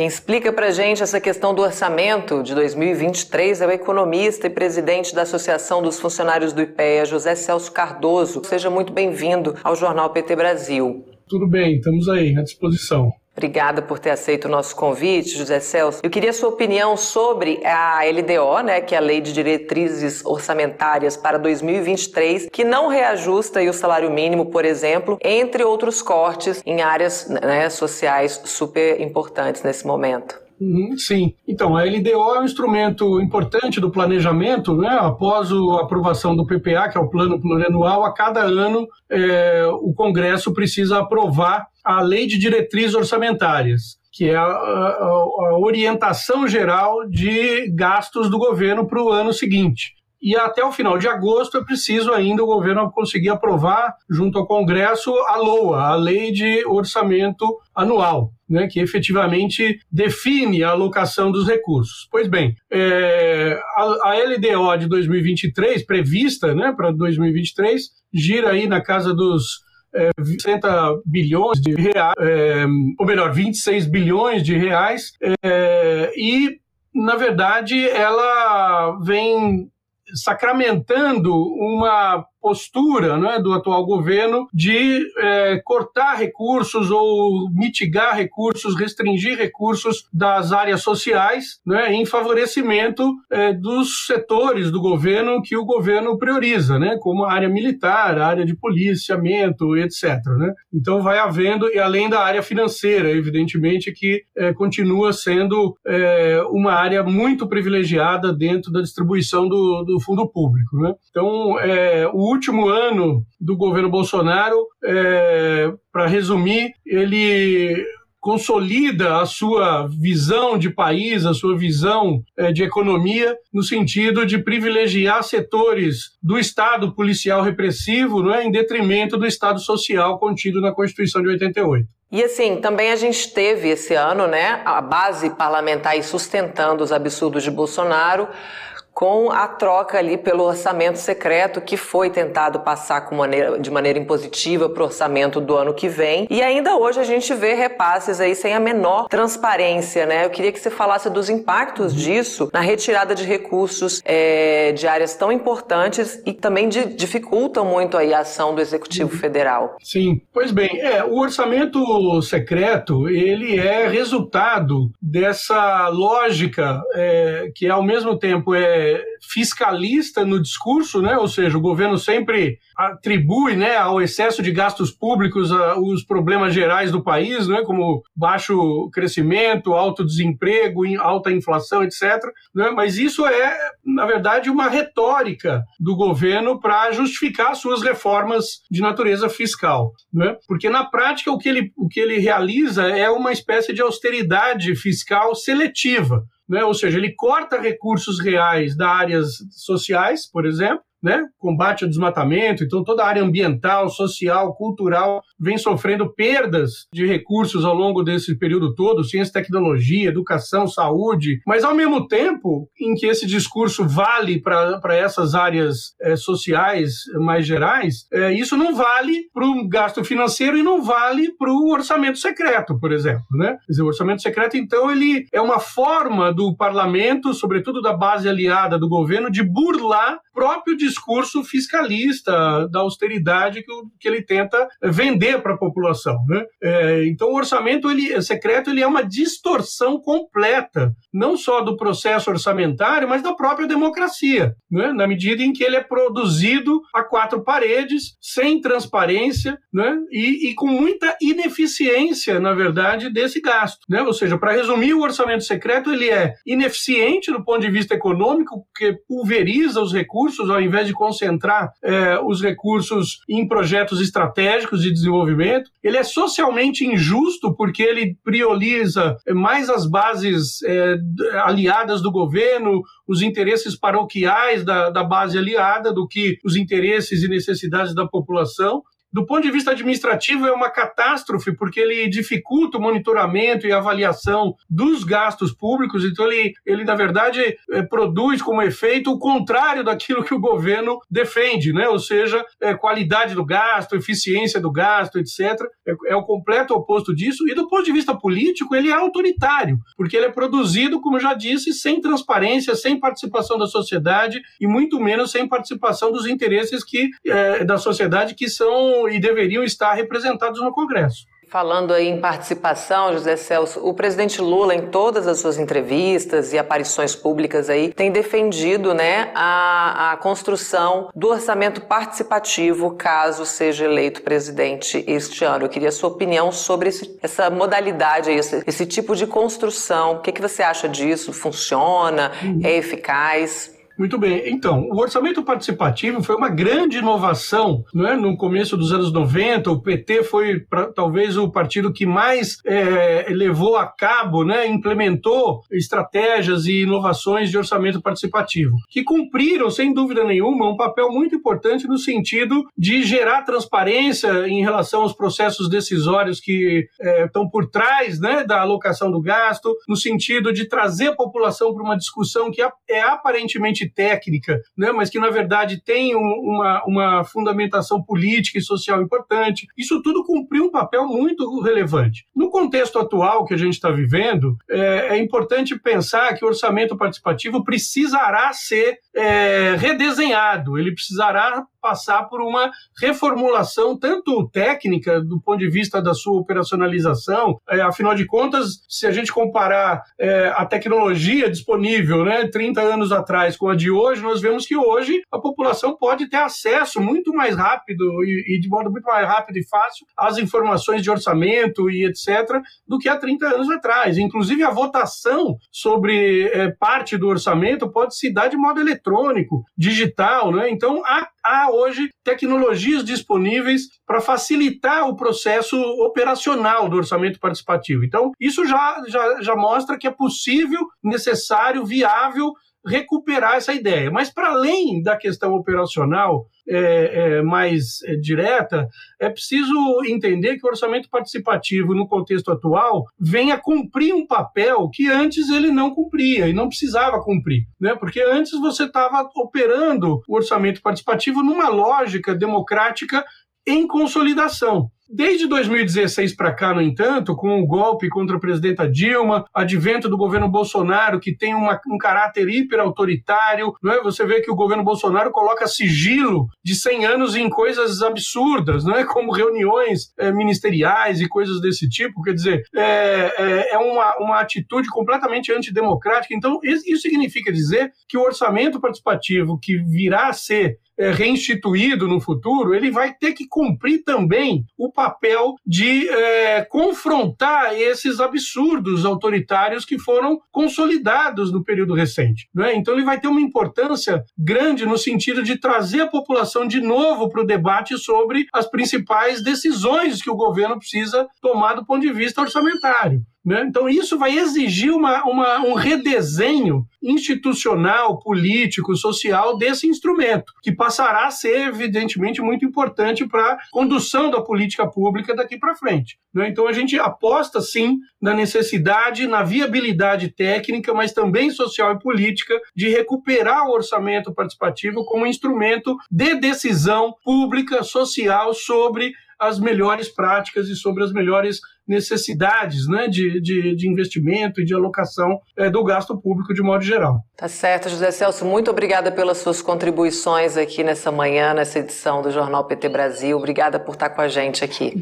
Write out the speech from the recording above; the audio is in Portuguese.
Quem explica para gente essa questão do orçamento de 2023 é o economista e presidente da Associação dos Funcionários do IPEA, José Celso Cardoso. Seja muito bem-vindo ao Jornal PT Brasil. Tudo bem, estamos aí à disposição. Obrigada por ter aceito o nosso convite, José Celso. Eu queria a sua opinião sobre a LDO, né, que é a Lei de Diretrizes Orçamentárias para 2023, que não reajusta o salário mínimo, por exemplo, entre outros cortes em áreas né, sociais super importantes nesse momento. Uhum, sim. Então, a LDO é um instrumento importante do planejamento, né? Após a aprovação do PPA, que é o Plano Plurianual, a cada ano é, o Congresso precisa aprovar a Lei de Diretrizes Orçamentárias, que é a, a, a orientação geral de gastos do governo para o ano seguinte e até o final de agosto é preciso ainda o governo conseguir aprovar, junto ao Congresso, a LOA, a Lei de Orçamento Anual. Né, que efetivamente define a alocação dos recursos. Pois bem, é, a, a, LDO de 2023, prevista né, para 2023, gira aí na casa dos é, 60 bilhões de reais, é, ou melhor, 26 bilhões de reais, é, e, na verdade, ela vem sacramentando uma postura né, do atual governo de é, cortar recursos ou mitigar recursos, restringir recursos das áreas sociais né, em favorecimento é, dos setores do governo que o governo prioriza, né, como a área militar, a área de policiamento, etc. Né? Então vai havendo, e além da área financeira, evidentemente, que é, continua sendo é, uma área muito privilegiada dentro da distribuição do, do fundo público. Né? Então, é, o último ano do governo Bolsonaro, é, para resumir, ele consolida a sua visão de país, a sua visão é, de economia, no sentido de privilegiar setores do Estado policial repressivo não é, em detrimento do Estado social contido na Constituição de 88. E assim, também a gente teve esse ano, né, a base parlamentar sustentando os absurdos de Bolsonaro, com a troca ali pelo orçamento secreto que foi tentado passar maneira, de maneira impositiva para o orçamento do ano que vem. E ainda hoje a gente vê repasses aí sem a menor transparência, né? Eu queria que você falasse dos impactos disso na retirada de recursos é, de áreas tão importantes e também de, dificultam muito aí a ação do Executivo Federal. Sim, pois bem, é, o orçamento secreto ele é resultado dessa lógica é, que ao mesmo tempo é fiscalista no discurso, né? ou seja, o governo sempre atribui né, ao excesso de gastos públicos a, os problemas gerais do país, né, como baixo crescimento, alto desemprego, alta inflação, etc. Né? Mas isso é, na verdade, uma retórica do governo para justificar suas reformas de natureza fiscal. Né? Porque, na prática, o que, ele, o que ele realiza é uma espécie de austeridade fiscal seletiva né? ou seja, ele corta recursos reais da áreas sociais, por exemplo, né? combate ao desmatamento, então toda a área ambiental, social, cultural vem sofrendo perdas de recursos ao longo desse período todo, ciência, tecnologia, educação, saúde, mas ao mesmo tempo em que esse discurso vale para essas áreas é, sociais mais gerais, é, isso não vale para o gasto financeiro e não vale para o orçamento secreto, por exemplo. Né? Dizer, o orçamento secreto, então, ele é uma forma do parlamento, sobretudo da base aliada do governo, de burlar próprio discurso fiscalista da austeridade que, que ele tenta vender para a população. Né? É, então, o orçamento ele, secreto ele é uma distorção completa, não só do processo orçamentário, mas da própria democracia, né? na medida em que ele é produzido a quatro paredes, sem transparência né? e, e com muita ineficiência, na verdade, desse gasto. Né? Ou seja, para resumir, o orçamento secreto ele é ineficiente do ponto de vista econômico, porque pulveriza os recursos ao invés de concentrar é, os recursos em projetos estratégicos de desenvolvimento. Ele é socialmente injusto porque ele prioriza mais as bases é, aliadas do governo, os interesses paroquiais da, da base aliada do que os interesses e necessidades da população Do ponto de vista administrativo, é uma catástrofe, porque ele dificulta o monitoramento e avaliação dos gastos públicos, então ele, ele na verdade, é, produz como efeito o contrário daquilo que o governo defende, né? ou seja, é, qualidade do gasto, eficiência do gasto, etc. É, é o completo oposto disso, e do ponto de vista político, ele é autoritário, porque ele é produzido, como já disse, sem transparência, sem participação da sociedade e muito menos sem participação dos interesses que, é, da sociedade que são e deveriam estar representados no Congresso. Falando aí em participação, José Celso, o presidente Lula, em todas as suas entrevistas e aparições públicas aí, tem defendido né, a, a construção do orçamento participativo caso seja eleito presidente este ano. Eu queria a sua opinião sobre esse, essa modalidade, esse, esse tipo de construção. O que, que você acha disso? Funciona? É eficaz? Muito bem. Então, o orçamento participativo foi uma grande inovação é? no começo dos anos 90. O PT foi pra, talvez o partido que mais é, levou a cabo, né, implementou estratégias e inovações de orçamento participativo, que cumpriram, sem dúvida nenhuma, um papel muito importante no sentido de gerar transparência em relação aos processos decisórios que é, estão por trás né, da alocação do gasto, no sentido de trazer a população para uma discussão que é aparentemente técnica, né, mas que na verdade tem um, uma, uma fundamentação política e social importante. Isso tudo cumpriu um papel muito relevante. No contexto atual que a gente está vivendo, é, é, importante pensar que o orçamento participativo precisará ser é, redesenhado, ele precisará passar por uma reformulação tanto técnica do ponto de vista da sua operacionalização. É, afinal de contas, se a gente comparar é, a tecnologia disponível, né, 30 anos atrás com a de hoje, nós vemos que hoje a população pode ter acesso muito mais rápido e, e de modo muito mais rápido e fácil às informações de orçamento e etc. do que há 30 anos atrás. Inclusive a votação sobre é, parte do orçamento pode se dar de modo eletrônico, digital, né? Então há, há hoje tecnologias disponíveis para facilitar o processo operacional do orçamento participativo. Então, isso já, já, já mostra que é possível, necessário, viável recuperar essa ideia. Mas, para além da questão operacional é, é, mais é, direta, é preciso entender que o orçamento participativo, no contexto atual, vem a cumprir um papel que antes ele não cumpria e não precisava cumprir. Né? Porque antes você estava operando o orçamento participativo numa lógica democrática em consolidação. Desde 2016 para cá, no entanto, com o golpe contra a presidenta Dilma, advento do governo Bolsonaro, que tem uma, um caráter hiperautoritário, não é? você vê que o governo Bolsonaro coloca sigilo de 100 anos em coisas absurdas, não é? como reuniões é, ministeriais e coisas desse tipo. Quer dizer, é, é, é uma, uma atitude completamente antidemocrática. Então, isso significa dizer que o orçamento participativo que virá a ser é, reinstituído no futuro, ele vai ter que cumprir também o papel de é, confrontar esses absurdos autoritários que foram consolidados no período recente. É? Então, ele vai ter uma importância grande no sentido de trazer a população de novo para o debate sobre as principais decisões que o governo precisa tomar do ponto de vista orçamentário. Né? Então, isso vai exigir uma, uma, um redesenho institucional, político, social desse instrumento, que passará a ser, evidentemente, muito importante para a condução da política pública daqui para frente. Né? Então, a gente aposta, sim, na necessidade, na viabilidade técnica, mas também social e política, de recuperar o orçamento participativo como instrumento de decisão pública, social, sobre as melhores práticas e sobre as melhores necessidades né, de, de, de investimento e de alocação é, do gasto público de modo geral. Tá certo, José Celso. Muito obrigada pelas suas contribuições aqui nessa manhã, nessa edição do Jornal PT Brasil. Obrigada por estar com a gente aqui.